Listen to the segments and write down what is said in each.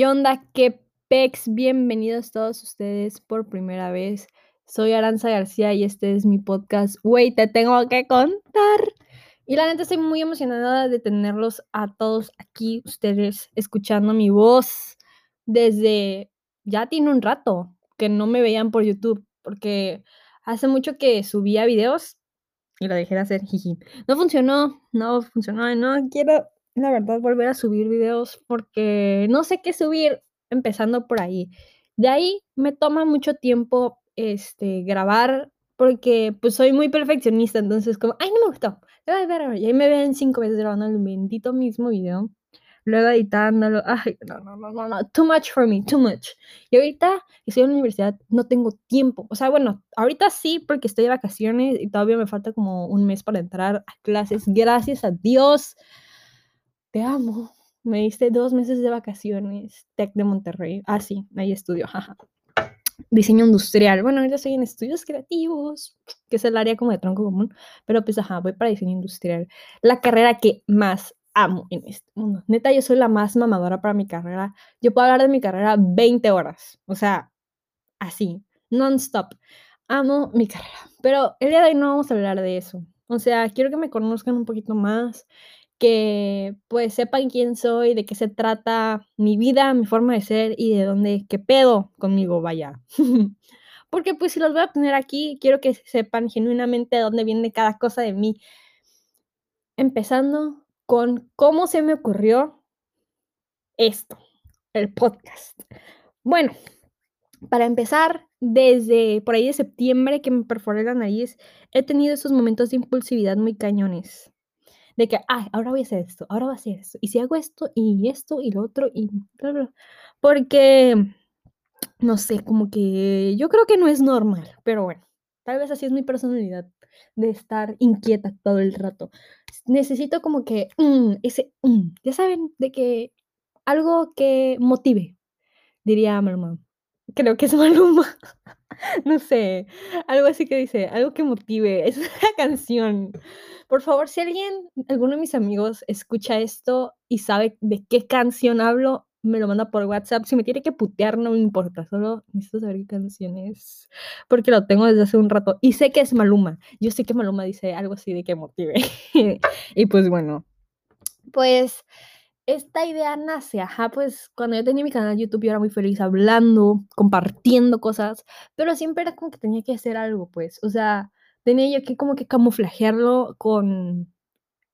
¿Qué onda? ¿Qué pex? Bienvenidos todos ustedes por primera vez. Soy Aranza García y este es mi podcast. Güey, te tengo que contar. Y la neta estoy muy emocionada de tenerlos a todos aquí, ustedes escuchando mi voz desde ya tiene un rato que no me veían por YouTube, porque hace mucho que subía videos y lo dejé de hacer. No funcionó, no funcionó, no quiero la verdad, volver a subir videos porque no sé qué subir, empezando por ahí. De ahí me toma mucho tiempo este, grabar porque pues soy muy perfeccionista, entonces como, ay, no me gustó. Y ahí me ven cinco veces grabando el bendito mismo video, luego editándolo, ay, no, no, no, no, too much for me, too much. Y ahorita estoy en la universidad, no tengo tiempo, o sea, bueno, ahorita sí porque estoy de vacaciones y todavía me falta como un mes para entrar a clases, gracias a Dios te amo. Me diste dos meses de vacaciones, Tec de Monterrey. Ah, sí, ahí estudio, Diseño industrial. Bueno, ahorita estoy en estudios creativos, que es el área como de tronco común, pero pues ajá, voy para diseño industrial. La carrera que más amo en este mundo. Neta, yo soy la más mamadora para mi carrera. Yo puedo hablar de mi carrera 20 horas, o sea, así, non-stop. Amo mi carrera, pero el día de hoy no vamos a hablar de eso. O sea, quiero que me conozcan un poquito más, que pues sepan quién soy, de qué se trata mi vida, mi forma de ser y de dónde, qué pedo conmigo vaya. Porque pues si los voy a tener aquí, quiero que sepan genuinamente de dónde viene cada cosa de mí. Empezando con cómo se me ocurrió esto, el podcast. Bueno, para empezar, desde por ahí de septiembre que me perforé la nariz, he tenido esos momentos de impulsividad muy cañones de que, ay, ahora voy a hacer esto, ahora voy a hacer esto, y si hago esto, y esto, y lo otro, y bla, bla. Porque, no sé, como que yo creo que no es normal, pero bueno, tal vez así es mi personalidad de estar inquieta todo el rato. Necesito como que, mm, ese, mm, ya saben, de que algo que motive, diría Maluma. Creo que es Maluma. no sé, algo así que dice, algo que motive. Es una canción. Por favor, si alguien, alguno de mis amigos escucha esto y sabe de qué canción hablo, me lo manda por WhatsApp. Si me tiene que putear, no me importa. Solo necesito saber qué canción es. Porque lo tengo desde hace un rato. Y sé que es Maluma. Yo sé que Maluma dice algo así de que motive. y pues bueno. Pues esta idea nace, ajá, pues cuando yo tenía mi canal de YouTube yo era muy feliz hablando, compartiendo cosas, pero siempre era como que tenía que hacer algo, pues. O sea, tenía yo que como que camuflajearlo con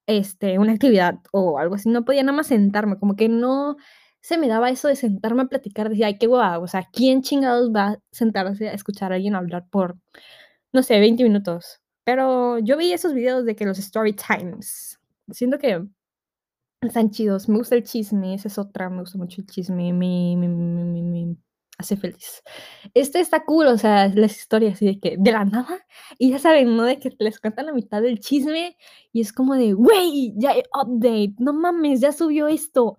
este, una actividad o algo así. No podía nada más sentarme, como que no se me daba eso de sentarme a platicar. Decía, ay, qué guapo, o sea, ¿quién chingados va a sentarse a escuchar a alguien hablar por, no sé, 20 minutos? Pero yo vi esos videos de que los story times, siento que están chidos. Me gusta el chisme, esa es otra, me gusta mucho el chisme, me, me, me, me hace feliz. Este está cool, o sea, las historias así de que de la nada, y ya saben, ¿no? De que les cuentan la mitad del chisme y es como de, wey, ya hay update, no mames, ya subió esto,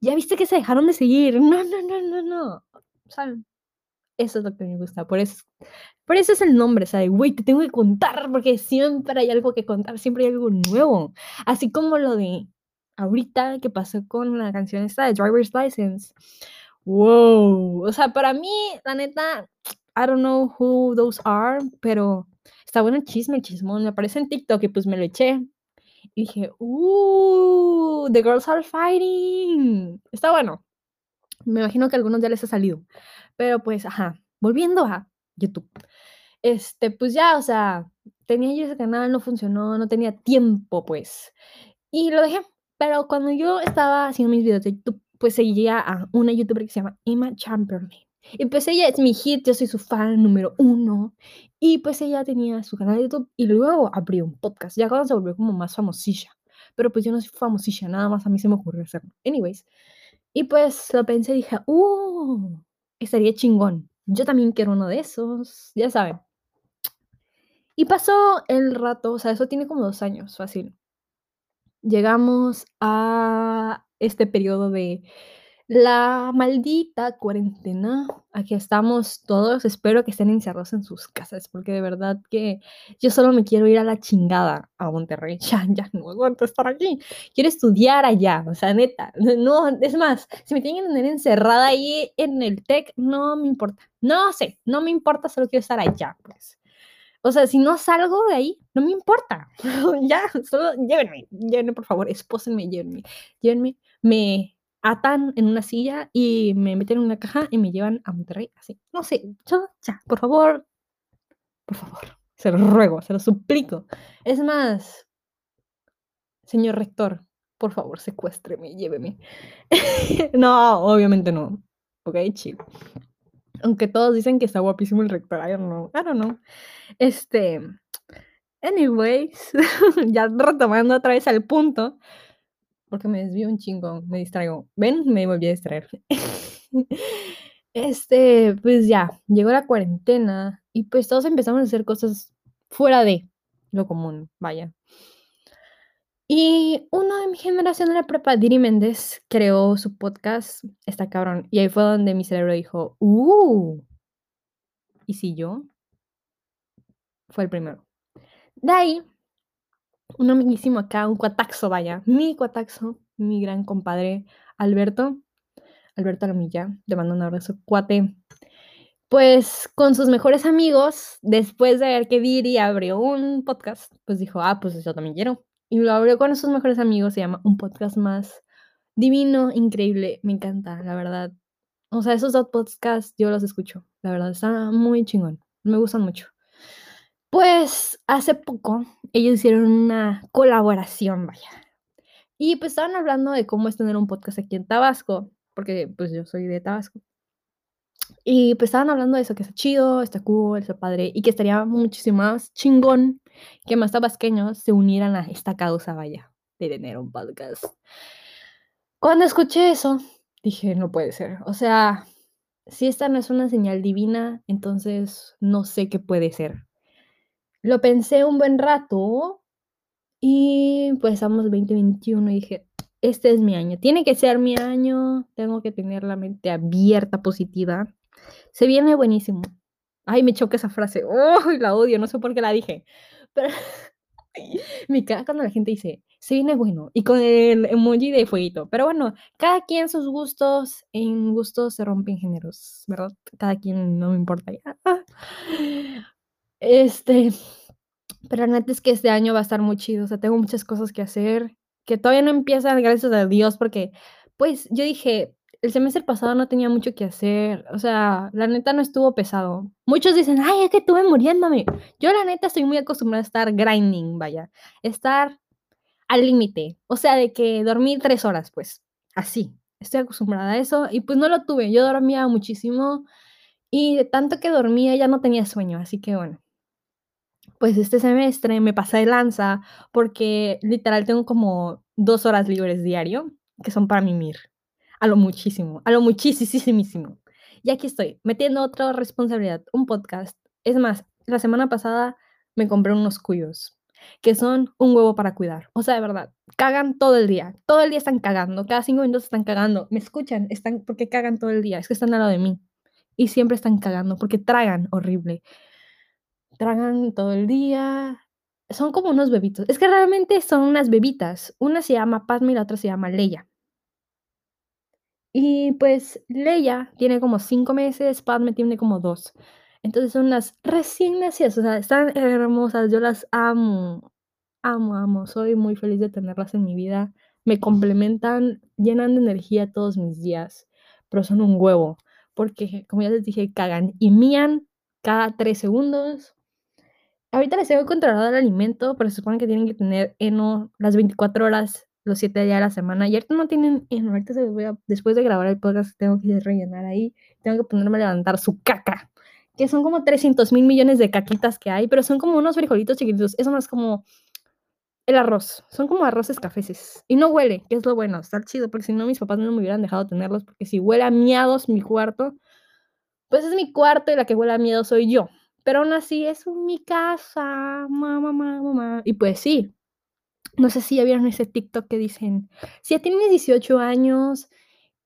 ya viste que se dejaron de seguir, no, no, no, no, no. Sea, eso es lo que me gusta, por eso, por eso es el nombre, ¿sabes? Güey, te tengo que contar, porque siempre hay algo que contar, siempre hay algo nuevo. Así como lo de ahorita que pasó con la canción esta de Driver's License wow. O sea, para mí, la neta, I don't know who those are, pero está bueno el chisme, el chismón. Me aparece en TikTok y pues me lo eché. Y dije, uh, the girls are fighting. Está bueno. Me imagino que a algunos ya les ha salido. Pero pues, ajá, volviendo a YouTube. Este, pues ya, o sea, tenía yo ese canal, no funcionó, no tenía tiempo, pues. Y lo dejé. Pero cuando yo estaba haciendo mis videos de YouTube, pues seguía a una youtuber que se llama Emma Chamberlain. Y pues ella es mi hit, yo soy su fan número uno. Y pues ella tenía su canal de YouTube y luego abrió un podcast, ya cuando se volvió como más famosilla. Pero pues yo no soy famosilla, nada más a mí se me ocurrió hacerlo. Anyways. Y pues lo pensé y dije, ¡uh! Estaría chingón. Yo también quiero uno de esos, ya saben. Y pasó el rato, o sea, eso tiene como dos años, fácil. Llegamos a este periodo de La maldita cuarentena, aquí estamos todos, espero que estén encerrados en sus casas, porque de verdad que yo solo me quiero ir a la chingada a Monterrey, ya, ya no aguanto estar aquí, quiero estudiar allá, o sea, neta, no, es más, si me tienen que tener encerrada ahí en el TEC, no me importa, no sé, no me importa, solo quiero estar allá, pues. O sea, si no salgo de ahí, no me importa. ya, solo llévenme, llévenme, por favor, espósenme, llévenme, llévenme, me atan en una silla y me meten en una caja y me llevan a Monterrey, así. No sé, yo, ya, por favor, por favor, se lo ruego, se lo suplico. Es más, señor rector, por favor, secuéstreme, lléveme. no, obviamente no. Ok, chido. Aunque todos dicen que está guapísimo el rector, I don't know, I don't know. Este, anyways, ya retomando otra vez al punto, porque me desvío un chingo, me distraigo. ¿Ven? Me volví a distraer. este, pues ya, llegó la cuarentena y pues todos empezamos a hacer cosas fuera de lo común, vaya. Y uno de mi generación de la prepa, Diri Méndez, creó su podcast, está cabrón. Y ahí fue donde mi cerebro dijo, ¡uh! ¿Y si yo? Fue el primero. De ahí, un amiguísimo acá, un cuataxo, vaya, mi cuataxo, mi gran compadre, Alberto, Alberto Alamilla, te mando un abrazo, cuate. Pues con sus mejores amigos, después de ver que Diri abrió un podcast, pues dijo, ah, pues yo también quiero y lo abrió con sus mejores amigos, se llama Un Podcast Más. Divino, increíble, me encanta, la verdad. O sea, esos dos podcasts yo los escucho, la verdad, está muy chingón, me gustan mucho. Pues hace poco ellos hicieron una colaboración, vaya. Y pues estaban hablando de cómo es tener un podcast aquí en Tabasco, porque pues yo soy de Tabasco. Y pues estaban hablando de eso, que está chido, está cool, está padre, y que estaría muchísimo más chingón que más tabasqueños se unieran a esta causa, vaya, de tener un podcast. Cuando escuché eso, dije, no puede ser. O sea, si esta no es una señal divina, entonces no sé qué puede ser. Lo pensé un buen rato y pues estamos 2021 y dije, este es mi año, tiene que ser mi año, tengo que tener la mente abierta, positiva. Se viene buenísimo. Ay, me choca esa frase. Oh, la odio, no sé por qué la dije. Pero me caga cuando la gente dice, se viene bueno, y con el emoji de fueguito. Pero bueno, cada quien sus gustos, en gustos se rompen géneros, ¿verdad? Cada quien no me importa Este, pero la es que este año va a estar muy chido, o sea, tengo muchas cosas que hacer, que todavía no empiezan, gracias a Dios, porque, pues, yo dije, el semestre pasado no tenía mucho que hacer, o sea, la neta no estuvo pesado. Muchos dicen, ay, es que estuve muriéndome. Yo la neta estoy muy acostumbrada a estar grinding, vaya, estar al límite, o sea, de que dormí tres horas, pues, así. Estoy acostumbrada a eso y pues no lo tuve. Yo dormía muchísimo y de tanto que dormía ya no tenía sueño, así que bueno. Pues este semestre me pasé de lanza porque literal tengo como dos horas libres diario que son para mimir a lo muchísimo, a lo muchísimo. Y aquí estoy, metiendo otra responsabilidad, un podcast. Es más, la semana pasada me compré unos cuyos, que son un huevo para cuidar. O sea, de verdad, cagan todo el día. Todo el día están cagando, cada cinco minutos están cagando. Me escuchan, están porque cagan todo el día. Es que están al lado de mí. Y siempre están cagando porque tragan horrible. Tragan todo el día. Son como unos bebitos. Es que realmente son unas bebitas. Una se llama Padme y la otra se llama Leia. Y pues Leia tiene como cinco meses, Padme tiene como dos. Entonces son las recién nacidas, o sea, están hermosas, yo las amo, amo, amo, soy muy feliz de tenerlas en mi vida, me complementan, llenan de energía todos mis días, pero son un huevo, porque como ya les dije, cagan y mían cada tres segundos. Ahorita les tengo controlado el alimento, pero se supone que tienen que tener eno las 24 horas los siete días de la semana. Y ahorita no tienen, ahorita se voy a, después de grabar el podcast, tengo que rellenar ahí, tengo que ponerme a levantar su caca, que son como 300 mil millones de caquitas que hay, pero son como unos frijolitos chiquititos. Eso no es como el arroz, son como arroces cafeses. Y no huele, que es lo bueno, está chido, porque si no mis papás no me hubieran dejado tenerlos, porque si huele a miados mi cuarto, pues es mi cuarto y la que huele a miedo soy yo. Pero aún así es mi casa, mamá, mamá, mamá. Y pues sí, no sé si ya vieron ese TikTok que dicen, si ya tienes 18 años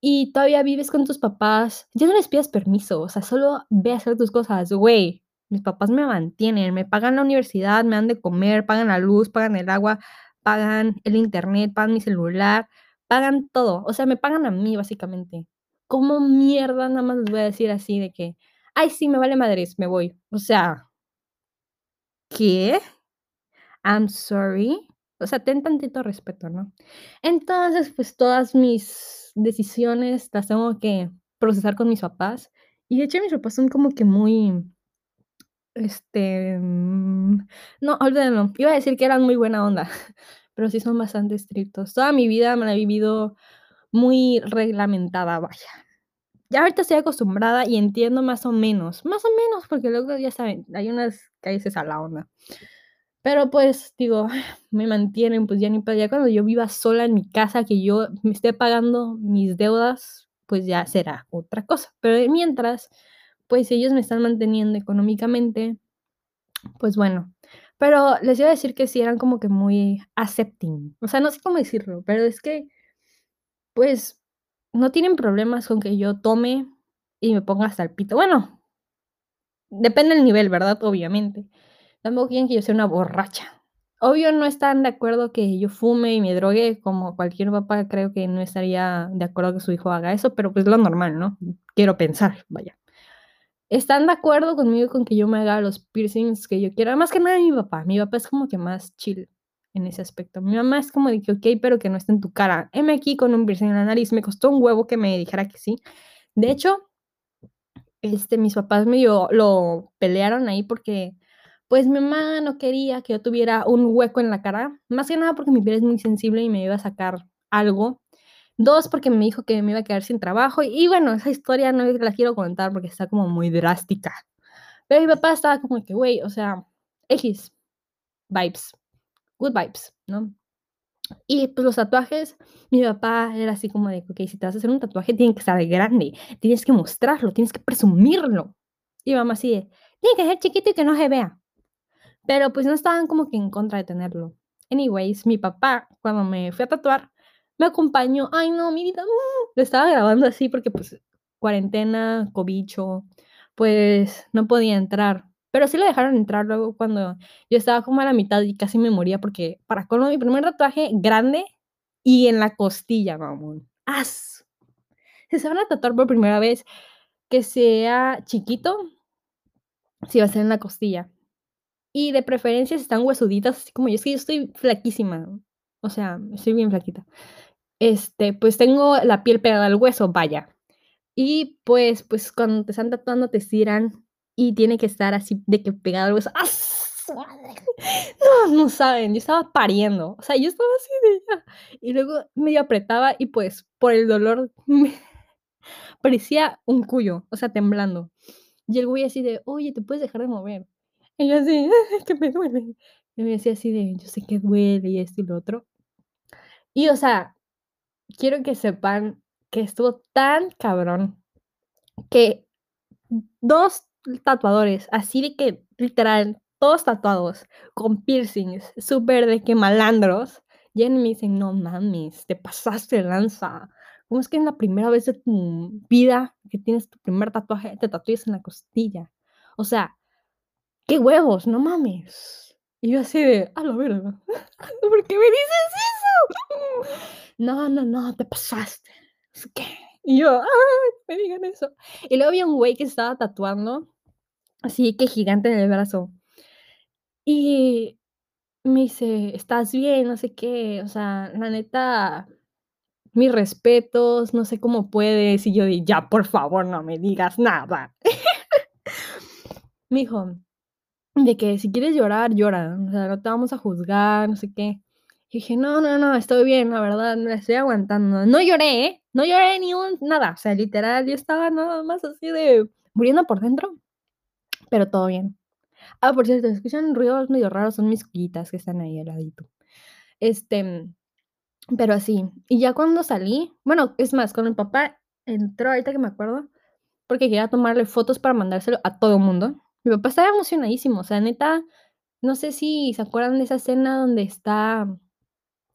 y todavía vives con tus papás, ya no les pidas permiso, o sea, solo ve a hacer tus cosas, güey. Mis papás me mantienen, me pagan la universidad, me dan de comer, pagan la luz, pagan el agua, pagan el internet, pagan mi celular, pagan todo. O sea, me pagan a mí, básicamente. ¿Cómo mierda nada más les voy a decir así de que, ay, sí, me vale madres, me voy? O sea, ¿qué? I'm sorry. O sea, ten tantito respeto, ¿no? Entonces, pues todas mis decisiones las tengo que procesar con mis papás. Y de hecho, mis papás son como que muy. Este. mm, No, olvídenlo. Iba a decir que eran muy buena onda, pero sí son bastante estrictos. Toda mi vida me la he vivido muy reglamentada, vaya. Ya ahorita estoy acostumbrada y entiendo más o menos, más o menos, porque luego ya saben, hay unas calles a la onda. Pero pues digo, me mantienen, pues ya ni para allá cuando yo viva sola en mi casa, que yo me esté pagando mis deudas, pues ya será otra cosa. Pero mientras, pues ellos me están manteniendo económicamente, pues bueno. Pero les iba a decir que sí eran como que muy accepting. O sea, no sé cómo decirlo, pero es que, pues, no tienen problemas con que yo tome y me ponga hasta el pito. Bueno, depende del nivel, ¿verdad? Obviamente. Tampoco quieren que yo sea una borracha. Obvio no están de acuerdo que yo fume y me drogue, como cualquier papá creo que no estaría de acuerdo que su hijo haga eso, pero pues lo normal, ¿no? Quiero pensar, vaya. Están de acuerdo conmigo con que yo me haga los piercings que yo quiera, más que nada mi papá. Mi papá es como que más chill en ese aspecto. Mi mamá es como de que, ok, pero que no esté en tu cara. Heme aquí con un piercing en la nariz. Me costó un huevo que me dijera que sí. De hecho, este, mis papás medio lo pelearon ahí porque pues mi mamá no quería que yo tuviera un hueco en la cara, más que nada porque mi piel es muy sensible y me iba a sacar algo. Dos, porque me dijo que me iba a quedar sin trabajo. Y bueno, esa historia no la quiero contar porque está como muy drástica. Pero mi papá estaba como que, güey, o sea, X, vibes, good vibes, ¿no? Y pues los tatuajes, mi papá era así como de, ok, si te vas a hacer un tatuaje, tiene que estar grande, tienes que mostrarlo, tienes que presumirlo. Y mamá así tiene que ser chiquito y que no se vea. Pero pues no estaban como que en contra de tenerlo. Anyways, mi papá, cuando me fui a tatuar, me acompañó. Ay, no, mi vida. mm, Lo estaba grabando así porque pues cuarentena, cobicho, pues no podía entrar. Pero sí lo dejaron entrar luego cuando yo estaba como a la mitad y casi me moría porque para colmo mi primer tatuaje grande y en la costilla, mamón. ¡As! Si se van a tatuar por primera vez, que sea chiquito, si va a ser en la costilla. Y de preferencia están huesuditas, así como yo. Es que yo estoy flaquísima. O sea, estoy bien flaquita. Este, pues tengo la piel pegada al hueso, vaya. Y pues, pues cuando te están tatuando te estiran y tiene que estar así de que pegado al hueso. ¡Ah! No, no saben, yo estaba pariendo. O sea, yo estaba así de ya. Y luego medio apretaba y pues por el dolor me parecía un cuyo, o sea, temblando. Y el güey así de, oye, ¿te puedes dejar de mover? Y yo así, "Ay, que me duele. Y me decía así de, yo sé que duele y esto y lo otro. Y o sea, quiero que sepan que estuvo tan cabrón que dos tatuadores, así de que literal, todos tatuados, con piercings, súper de que malandros, llegan y me dicen, no mames, te pasaste lanza. ¿Cómo es que en la primera vez de tu vida que tienes tu primer tatuaje, te tatúes en la costilla? O sea, qué huevos, no mames. Y yo así de, a la verga, ¿por qué me dices eso? No, no, no, te pasaste. Que, y yo, ay, me digan eso. Y luego había un güey que estaba tatuando, así que gigante en el brazo. Y me dice, ¿estás bien? No sé qué. O sea, la neta, mis respetos, no sé cómo puedes. Y yo di, ya, por favor, no me digas nada. me dijo, de que si quieres llorar, llora. O sea, no te vamos a juzgar, no sé qué. Y dije, no, no, no, estoy bien, la verdad, me estoy aguantando. No lloré, ¿eh? No lloré ni un nada. O sea, literal, yo estaba nada más así de muriendo por dentro. Pero todo bien. Ah, por cierto, escuchan ruidos medio raros, son mis cuitas que están ahí al ladito. Este, pero así. Y ya cuando salí, bueno, es más, cuando mi papá entró, ahorita que me acuerdo, porque quería tomarle fotos para mandárselo a todo el mundo. Mi papá estaba emocionadísimo, o sea, neta, no sé si se acuerdan de esa escena donde está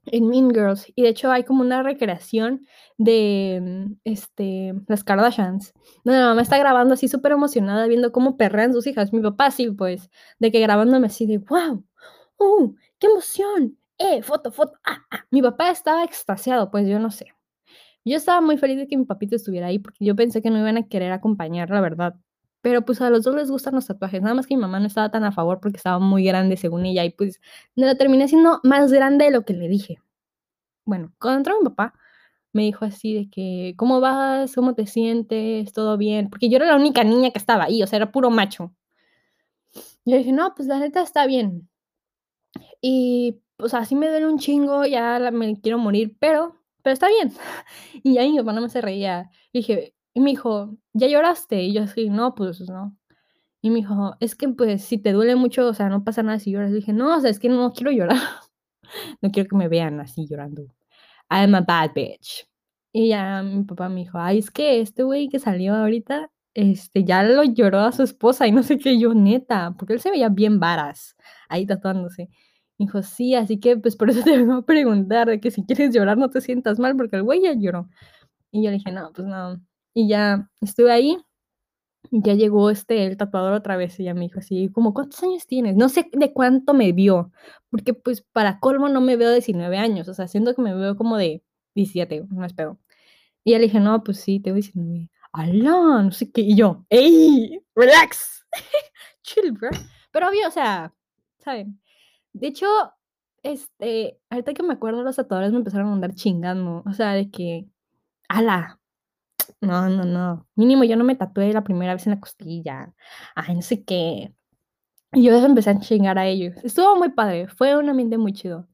en Mean Girls. Y de hecho hay como una recreación de mm, este, las Kardashians. Donde la mamá está grabando así súper emocionada viendo cómo perrean sus hijas. Mi papá sí, pues, de que grabándome así de, wow, ¡uh! ¡Qué emoción! ¡Eh! Foto, foto. Ah, ah. Mi papá estaba extasiado, pues yo no sé. Yo estaba muy feliz de que mi papito estuviera ahí porque yo pensé que no iban a querer acompañar, la verdad. Pero pues a los dos les gustan los tatuajes, nada más que mi mamá no estaba tan a favor porque estaba muy grande según ella y pues me lo terminé siendo más grande de lo que le dije. Bueno, cuando entró mi papá, me dijo así de que, ¿cómo vas? ¿Cómo te sientes? ¿Todo bien? Porque yo era la única niña que estaba ahí, o sea, era puro macho. Yo dije, no, pues la neta está bien. Y pues así me duele un chingo, ya me quiero morir, pero, pero está bien. Y ahí mi papá se reía. Dije, y me dijo, ¿ya lloraste? Y yo así, no, pues no. Y me dijo, es que pues si te duele mucho, o sea, no pasa nada si lloras. Y dije, no, o sea, es que no quiero llorar. no quiero que me vean así llorando. I'm a bad bitch. Y ya mi papá me dijo, ay, es que este güey que salió ahorita, este, ya lo lloró a su esposa y no sé qué, yo neta, porque él se veía bien varas ahí tatuándose. dijo, sí, así que pues por eso te vengo a preguntar, de que si quieres llorar no te sientas mal, porque el güey ya lloró. Y yo le dije, no, pues no. Y ya estuve ahí, y ya llegó este, el tatuador otra vez, y ya me dijo así, como, ¿cuántos años tienes? No sé de cuánto me vio, porque pues para colmo no me veo de 19 años, o sea, siento que me veo como de 17, no espero. Y ya le dije, no, pues sí, te voy a decir, alá, no sé qué, y yo, ¡ey! ¡Relax! Chill, bro. Pero obvio, o sea, ¿saben? De hecho, este, ahorita que me acuerdo, los tatuadores me empezaron a andar chingando, o sea, de que, ala, no, no, no, mínimo yo no me tatué la primera vez en la costilla, ay, no sé qué. Y yo empecé a chingar a ellos. Estuvo muy padre, fue un ambiente muy chido.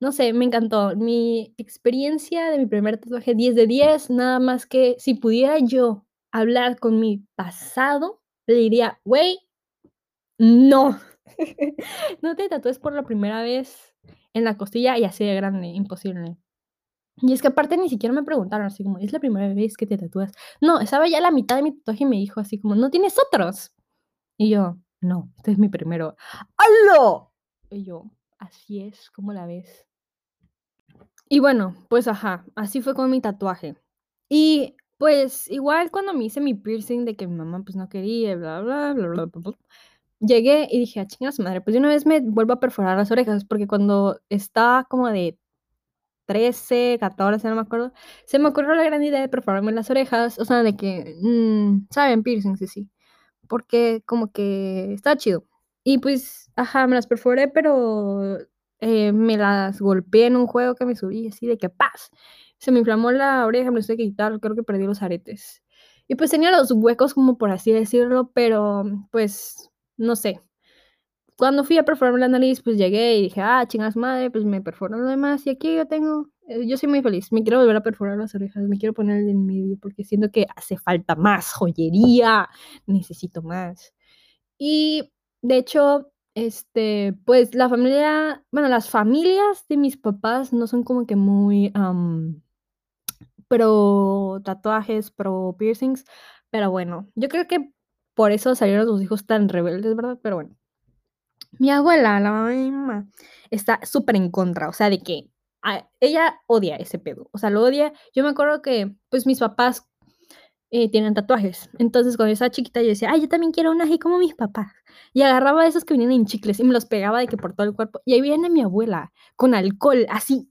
No sé, me encantó. Mi experiencia de mi primer tatuaje 10 de 10, nada más que si pudiera yo hablar con mi pasado, le diría, güey, no. no te tatúes por la primera vez en la costilla y así de grande, imposible. Y es que aparte ni siquiera me preguntaron así como, ¿es la primera vez que te tatúas? No, estaba ya la mitad de mi tatuaje y me dijo así como, ¿no tienes otros? Y yo, no, este es mi primero. ¡Halo! Y yo, así es, como la ves? Y bueno, pues ajá, así fue con mi tatuaje. Y pues igual cuando me hice mi piercing de que mi mamá pues no quería, bla, bla, bla, bla, bla, bla llegué y dije, a ah, chingas madre, pues de una vez me vuelvo a perforar las orejas, porque cuando estaba como de 13, 14, no me acuerdo, se me ocurrió la gran idea de perforarme las orejas, o sea, de que, mm, ¿saben? Piercing, sí, sí, porque como que está chido. Y pues, ajá, me las perforé, pero eh, me las golpeé en un juego que me subí, así de que paz. Se me inflamó la oreja, me lo tuve que quitar, creo que perdí los aretes. Y pues tenía los huecos, como por así decirlo, pero pues, no sé, cuando fui a perforarme la nariz, pues llegué y dije, ah, chingas madre, pues me perforan lo demás. Y aquí yo tengo, eh, yo soy muy feliz. Me quiero volver a perforar las orejas, me quiero poner en medio porque siento que hace falta más joyería, necesito más. Y de hecho, este, pues la familia, bueno, las familias de mis papás no son como que muy pro tatuajes, pro piercings, pero bueno, yo creo que por eso salieron sus hijos tan rebeldes, ¿verdad? Pero bueno. Mi abuela, la mamá, está súper en contra, o sea, de que ella odia ese pedo, o sea, lo odia. Yo me acuerdo que, pues, mis papás eh, tienen tatuajes, entonces cuando yo estaba chiquita yo decía, ay, yo también quiero una así como mis papás. Y agarraba esos que venían en chicles y me los pegaba de que por todo el cuerpo. Y ahí viene mi abuela, con alcohol, así,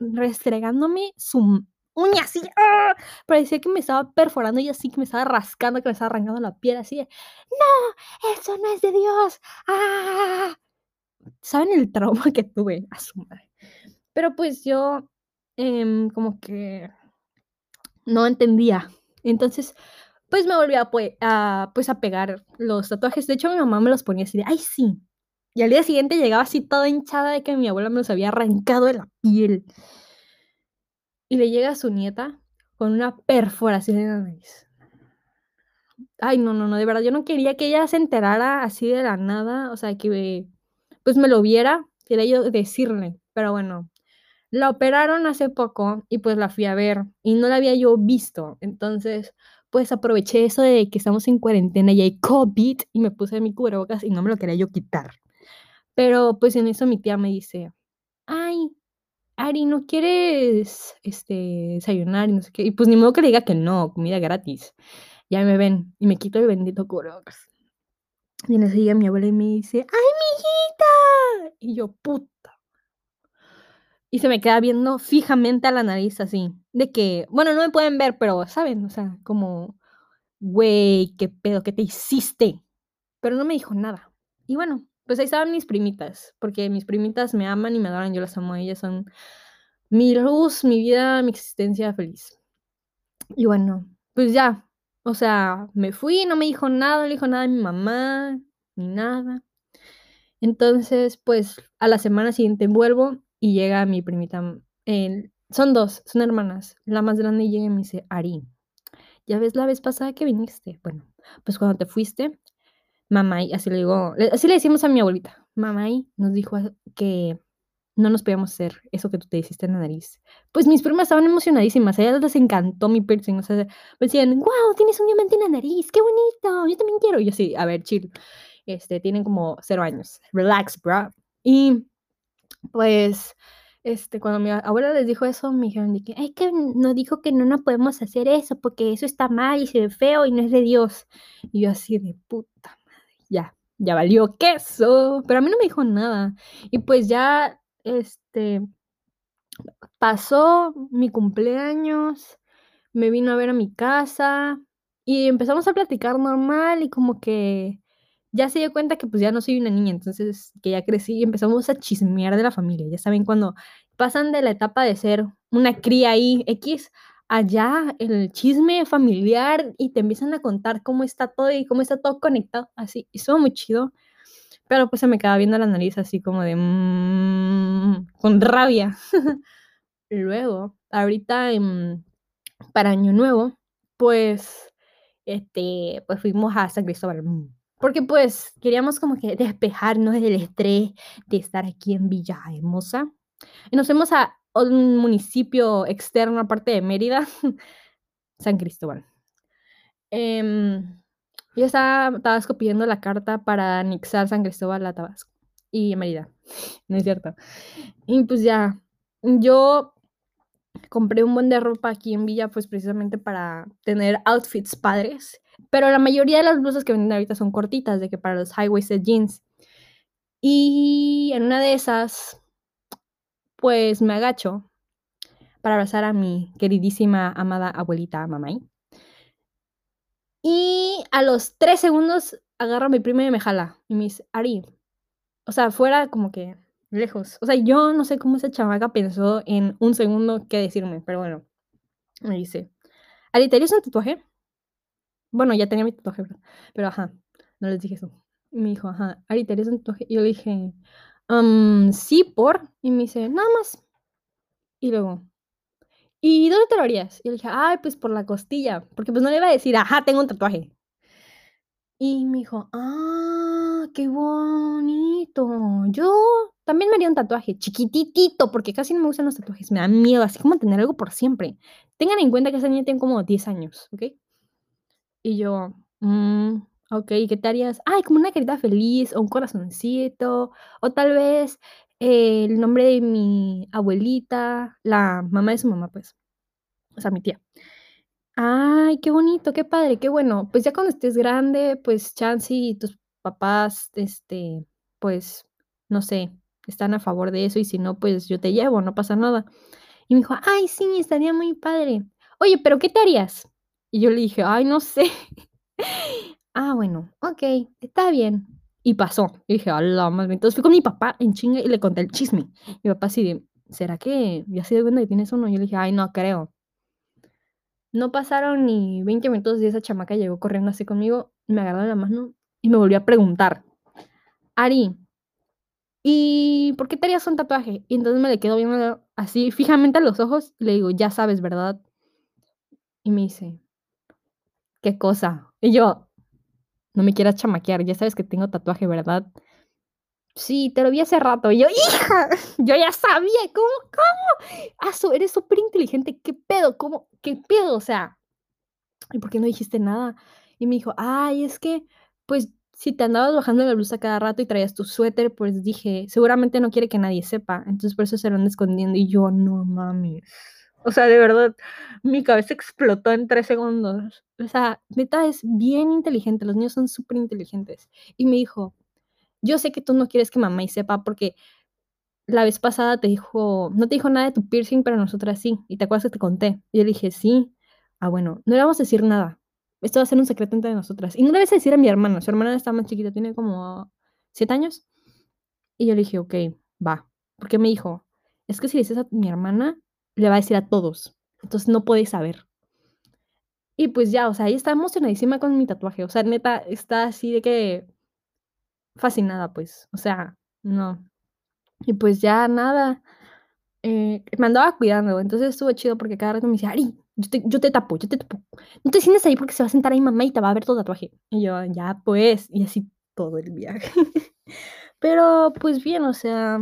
restregándome su uña así, ¡ah! parecía que me estaba perforando y así que me estaba rascando, que me estaba arrancando la piel así no, eso no es de Dios. ¡Ah! ¿Saben el trauma que tuve? A su madre. Pero pues yo em, como que no entendía. Entonces, pues me volví a, a, pues, a pegar los tatuajes. De hecho, mi mamá me los ponía así de, ay, sí. Y al día siguiente llegaba así toda hinchada de que mi abuela me los había arrancado de la piel y le llega a su nieta con una perforación en la nariz. Ay, no, no, no, de verdad, yo no quería que ella se enterara así de la nada, o sea, que pues me lo viera, quería yo decirle, pero bueno, la operaron hace poco y pues la fui a ver y no la había yo visto, entonces pues aproveché eso de que estamos en cuarentena y hay COVID y me puse mi cubrebocas y no me lo quería yo quitar. Pero pues en eso mi tía me dice, Ari, ¿no quieres este, desayunar? Y no sé qué. Y pues ni modo que le diga que no, comida gratis. Ya me ven y me quito el bendito cubrebocas. Y en ese día mi abuela me dice, ¡ay, mijita! Y yo, puta. Y se me queda viendo fijamente a la nariz así. De que, bueno, no me pueden ver, pero saben, o sea, como, güey, qué pedo, ¿qué te hiciste? Pero no me dijo nada. Y bueno, pues ahí estaban mis primitas, porque mis primitas me aman y me adoran, yo las amo, ellas son mi luz, mi vida, mi existencia feliz. Y bueno, pues ya, o sea, me fui, no me dijo nada, no le dijo nada a mi mamá, ni nada. Entonces, pues a la semana siguiente vuelvo y llega mi primita. Eh, son dos, son hermanas. La más grande llega y me dice, Ari, ¿ya ves la vez pasada que viniste? Bueno, pues cuando te fuiste, mamá, así le digo, así le decimos a mi abuelita, mamá nos dijo que no nos podíamos hacer eso que tú te hiciste en la nariz. Pues mis primas estaban emocionadísimas, a ellas les encantó mi piercing, o sea, me decían, wow, tienes un diamante en la nariz, qué bonito, yo también quiero. Y yo sí, a ver, chill, este, tienen como cero años, relax, bro. Y pues, este, cuando mi abuela les dijo eso, me dijeron de que, ay, que nos dijo que no nos podemos hacer eso porque eso está mal y se ve feo y no es de Dios. Y yo así de puta ya, ya valió queso, pero a mí no me dijo nada. Y pues ya, este, pasó mi cumpleaños, me vino a ver a mi casa y empezamos a platicar normal y como que ya se dio cuenta que pues ya no soy una niña, entonces que ya crecí y empezamos a chismear de la familia. Ya saben, cuando pasan de la etapa de ser una cría ahí X, allá el chisme familiar y te empiezan a contar cómo está todo y cómo está todo conectado, así. Y estuvo muy chido. Pero pues se me quedaba viendo la nariz así como de... Mmm, con rabia. Luego, ahorita para Año Nuevo, pues, este, pues fuimos a San Cristóbal. Mm, porque pues queríamos como que despejarnos del estrés de estar aquí en Villahermosa. Y nos fuimos a un municipio externo, aparte de Mérida, San Cristóbal. Eh, yo estaba Tabasco pidiendo la carta para anexar San Cristóbal a Tabasco y Mérida. No es cierto. Y pues ya, yo compré un buen de ropa aquí en Villa, pues precisamente para tener outfits padres. Pero la mayoría de las blusas que venden ahorita son cortitas, de que para los high-waisted jeans. Y en una de esas, pues me agacho para abrazar a mi queridísima, amada abuelita Mamay. Y a los tres segundos agarro a mi prima y me jala. Y me dice, Ari. O sea, fuera como que lejos. O sea, yo no sé cómo esa chamaca pensó en un segundo qué decirme, pero bueno. Me dice, Ari, ¿te harías un tatuaje? Bueno, ya tenía mi tatuaje, pero ajá, no les dije eso. Y me dijo, ajá, Ari, ¿te harías un tatuaje? Y yo le dije, um, sí, por. Y me dice, nada más. Y luego, ¿y dónde te lo harías? Y le dije, ay, pues por la costilla. Porque pues no le iba a decir, ajá, tengo un tatuaje. Y me dijo, ah, qué bonito. Yo también me haría un tatuaje chiquitito, porque casi no me gustan los tatuajes. Me da miedo, así como tener algo por siempre. Tengan en cuenta que esa niña tiene como 10 años, ¿ok? Y yo, mmm, ok, ¿qué te harías? Ay, como una carita feliz, o un corazoncito, o tal vez el nombre de mi abuelita, la mamá de su mamá, pues. O sea, mi tía. Ay, qué bonito, qué padre, qué bueno. Pues ya cuando estés grande, pues chance y tus papás, este, pues, no sé, están a favor de eso y si no, pues yo te llevo, no pasa nada. Y me dijo, ay, sí, estaría muy padre. Oye, pero ¿qué te harías? Y yo le dije, ay, no sé. ah, bueno, ok, está bien. Y pasó. Y dije, más bien. Entonces fui con mi papá en chinga y le conté el chisme. Mi papá así ¿será que ya se dio cuenta que tienes uno? Yo le dije, ay, no creo. No pasaron ni 20 minutos y esa chamaca llegó corriendo así conmigo, me agarró la mano y me volvió a preguntar, Ari, ¿y por qué te harías un tatuaje? Y entonces me le quedo viendo así fijamente a los ojos y le digo, ya sabes, ¿verdad? Y me dice, ¿qué cosa? Y yo, no me quieras chamaquear, ya sabes que tengo tatuaje, ¿verdad? Sí, te lo vi hace rato. Y yo, hija, yo ya sabía, ¿cómo? ¿Cómo? Ah, eres súper inteligente, ¿qué pedo? ¿Cómo? ¿Qué pedo? O sea, ¿y por qué no dijiste nada? Y me dijo, ay, es que, pues si te andabas bajando la blusa cada rato y traías tu suéter, pues dije, seguramente no quiere que nadie sepa. Entonces por eso se lo anda escondiendo. Y yo, no mames. O sea, de verdad, mi cabeza explotó en tres segundos. O sea, neta es bien inteligente. Los niños son súper inteligentes. Y me dijo, yo sé que tú no quieres que mamá y sepa porque la vez pasada te dijo, no te dijo nada de tu piercing, pero nosotras sí. Y te acuerdas que te conté. Y yo le dije, sí. Ah, bueno, no le vamos a decir nada. Esto va a ser un secreto entre nosotras. Y no le vas a decir a mi hermana. Su hermana está más chiquita, tiene como siete años. Y yo le dije, ok, va. Porque me dijo, es que si le dices a mi hermana, le va a decir a todos. Entonces no puedes saber. Y pues ya, o sea, ella está emocionadísima con mi tatuaje. O sea, neta, está así de que fascinada, pues. O sea, no. Y pues ya nada. Eh, me andaba cuidando. Entonces estuvo chido porque cada rato me decía, Ari, yo te, yo te tapo, yo te tapo. No te sientes ahí porque se va a sentar ahí mamá y te va a ver tu tatuaje. Y yo, ya pues. Y así todo el viaje. Pero pues bien, o sea,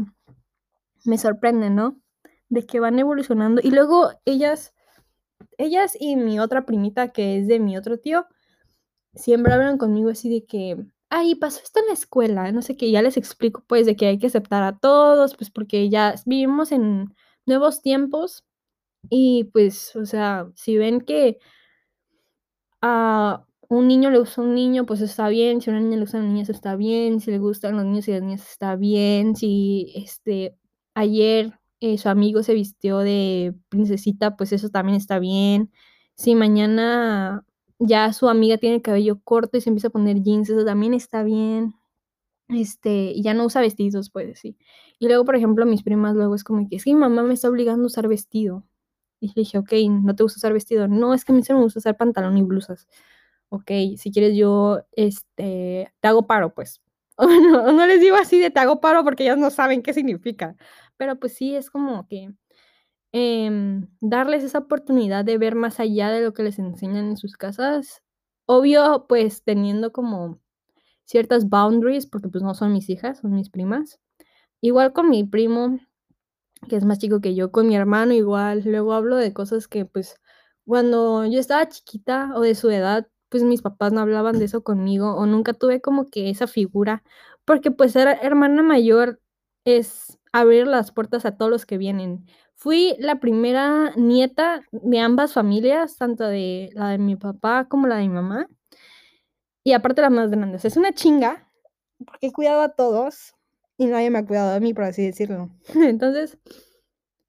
me sorprende, ¿no? De que van evolucionando. Y luego ellas, ellas y mi otra primita, que es de mi otro tío, siempre hablan conmigo así de que, ay, pasó esto en la escuela, no sé qué, ya les explico pues de que hay que aceptar a todos, pues porque ya vivimos en nuevos tiempos y pues, o sea, si ven que a un niño le gusta un niño, pues está bien, si a una niña le gusta una niña, está bien, si le gustan los niños y las niñas, está bien, si este, ayer eh, su amigo se vistió de princesita, pues eso también está bien. Si mañana ya su amiga tiene el cabello corto y se empieza a poner jeans, eso también está bien. Este, y ya no usa vestidos, pues sí. Y luego, por ejemplo, mis primas luego es como que, mi mamá me está obligando a usar vestido. Y le dije, ok, ¿no te gusta usar vestido? No, es que a mí se me gusta usar pantalón y blusas. Ok, si quieres yo, este, te hago paro, pues. no, no les digo así de te hago paro porque ellas no saben qué significa. Pero pues sí, es como que em, darles esa oportunidad de ver más allá de lo que les enseñan en sus casas. Obvio, pues teniendo como ciertas boundaries, porque pues no son mis hijas, son mis primas. Igual con mi primo, que es más chico que yo, con mi hermano igual. Luego hablo de cosas que pues cuando yo estaba chiquita o de su edad, pues mis papás no hablaban de eso conmigo o nunca tuve como que esa figura, porque pues ser hermana mayor es abrir las puertas a todos los que vienen. Fui la primera nieta de ambas familias, tanto de la de mi papá como la de mi mamá. Y aparte la más grande. es una chinga, porque he cuidado a todos y nadie me ha cuidado a mí, por así decirlo. Entonces,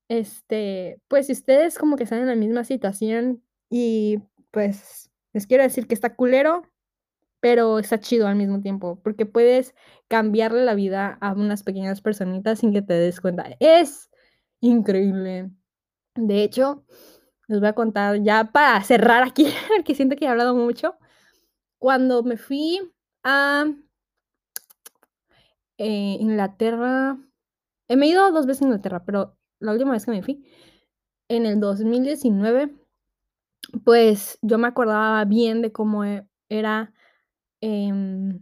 este, pues si ustedes como que están en la misma situación y pues les quiero decir que está culero, pero está chido al mismo tiempo, porque puedes cambiarle la vida a unas pequeñas personitas sin que te des cuenta. Es increíble. De hecho, les voy a contar ya para cerrar aquí, porque siento que he hablado mucho. Cuando me fui a eh, Inglaterra, he me ido dos veces a Inglaterra, pero la última vez que me fui, en el 2019, pues yo me acordaba bien de cómo e, era Em,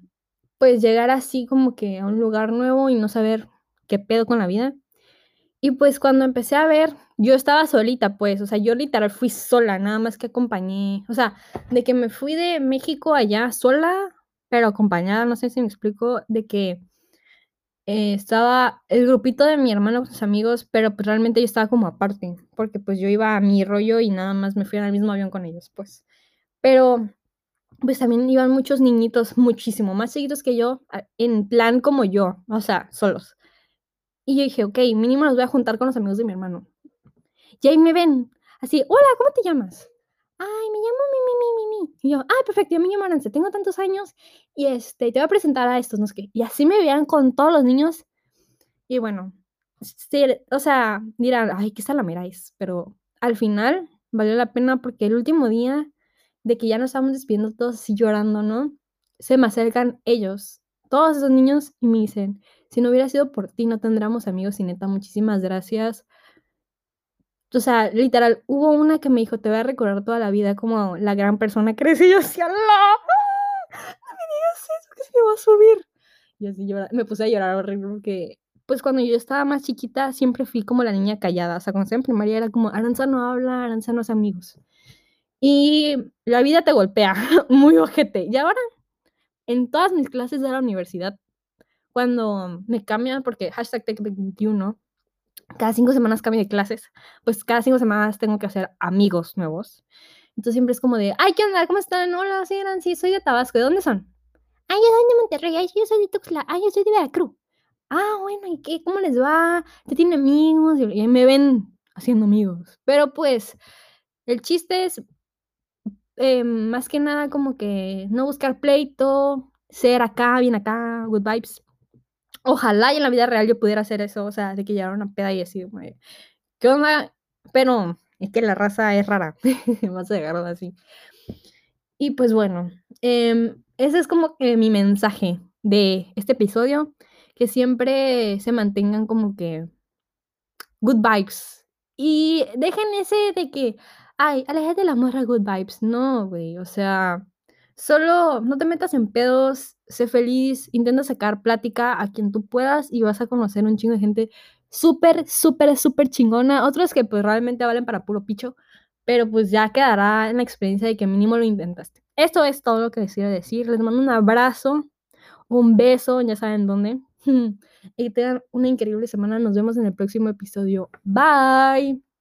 pues llegar así como que a un lugar nuevo y no saber qué pedo con la vida. Y pues cuando empecé a ver, yo estaba solita, pues, o sea, yo literal fui sola, nada más que acompañé, o sea, de que me fui de México allá sola, pero acompañada, no sé si me explico, de que eh, estaba el grupito de mi hermano con sus amigos, pero pues realmente yo estaba como aparte, porque pues yo iba a mi rollo y nada más me fui en el mismo avión con ellos, pues. Pero pues también iban muchos niñitos, muchísimo más seguidos que yo, en plan como yo, o sea, solos. Y yo dije, ok, mínimo los voy a juntar con los amigos de mi hermano. Y ahí me ven, así, hola, ¿cómo te llamas? Ay, me llamo Mimi, Mimi, Mimi. Y yo, ay, perfecto, yo me llamo Arance, tengo tantos años y este, te voy a presentar a estos, no sé qué. Y así me veían con todos los niños. Y bueno, o sea, dirán, ay, qué salamera es, pero al final valió la pena porque el último día de que ya nos estamos despidiendo todos así llorando, ¿no? Se me acercan ellos, todos esos niños, y me dicen, si no hubiera sido por ti, no tendríamos amigos y neta, muchísimas gracias. O sea, literal, hubo una que me dijo, te voy a recordar toda la vida como la gran persona que eres. Y yo decía, no, no me digas eso, que se me va a subir. Y así llora, me puse a llorar horrible porque, pues cuando yo estaba más chiquita, siempre fui como la niña callada. O sea, cuando estaba en primaria era como, Aranza no habla, Aranza no es amigos. Y la vida te golpea muy ojete. Y ahora, en todas mis clases de la universidad, cuando me cambian, porque hashtag Tech21, cada cinco semanas cambio de clases, pues cada cinco semanas tengo que hacer amigos nuevos. Entonces siempre es como de, ay, ¿qué onda? ¿Cómo están? Hola, sí, Nancy, soy de Tabasco. ¿De dónde son? Ay, yo soy de Monterrey. Ay, yo soy de Tuxtla. Ay, yo soy de Veracruz. Ah, bueno, ¿y qué? ¿Cómo les va? ¿Te tienen amigos? Y me ven haciendo amigos. Pero pues, el chiste es eh, más que nada como que no buscar pleito, ser acá, bien acá, good vibes. Ojalá y en la vida real yo pudiera hacer eso, o sea, de que llevara una peda y decir, ¿qué onda? Pero es que la raza es rara, vas a llegar así. Y pues bueno, eh, ese es como que mi mensaje de este episodio, que siempre se mantengan como que good vibes. Y dejen ese de que, ay, aléjate de la morra good vibes. No, güey, o sea, solo no te metas en pedos, sé feliz, intenta sacar plática a quien tú puedas y vas a conocer un chingo de gente súper, súper, súper chingona. Otros que pues realmente valen para puro picho, pero pues ya quedará en la experiencia de que mínimo lo intentaste. Esto es todo lo que les quiero decir. Les mando un abrazo, un beso, ya saben dónde. y tengan una increíble semana. Nos vemos en el próximo episodio. Bye.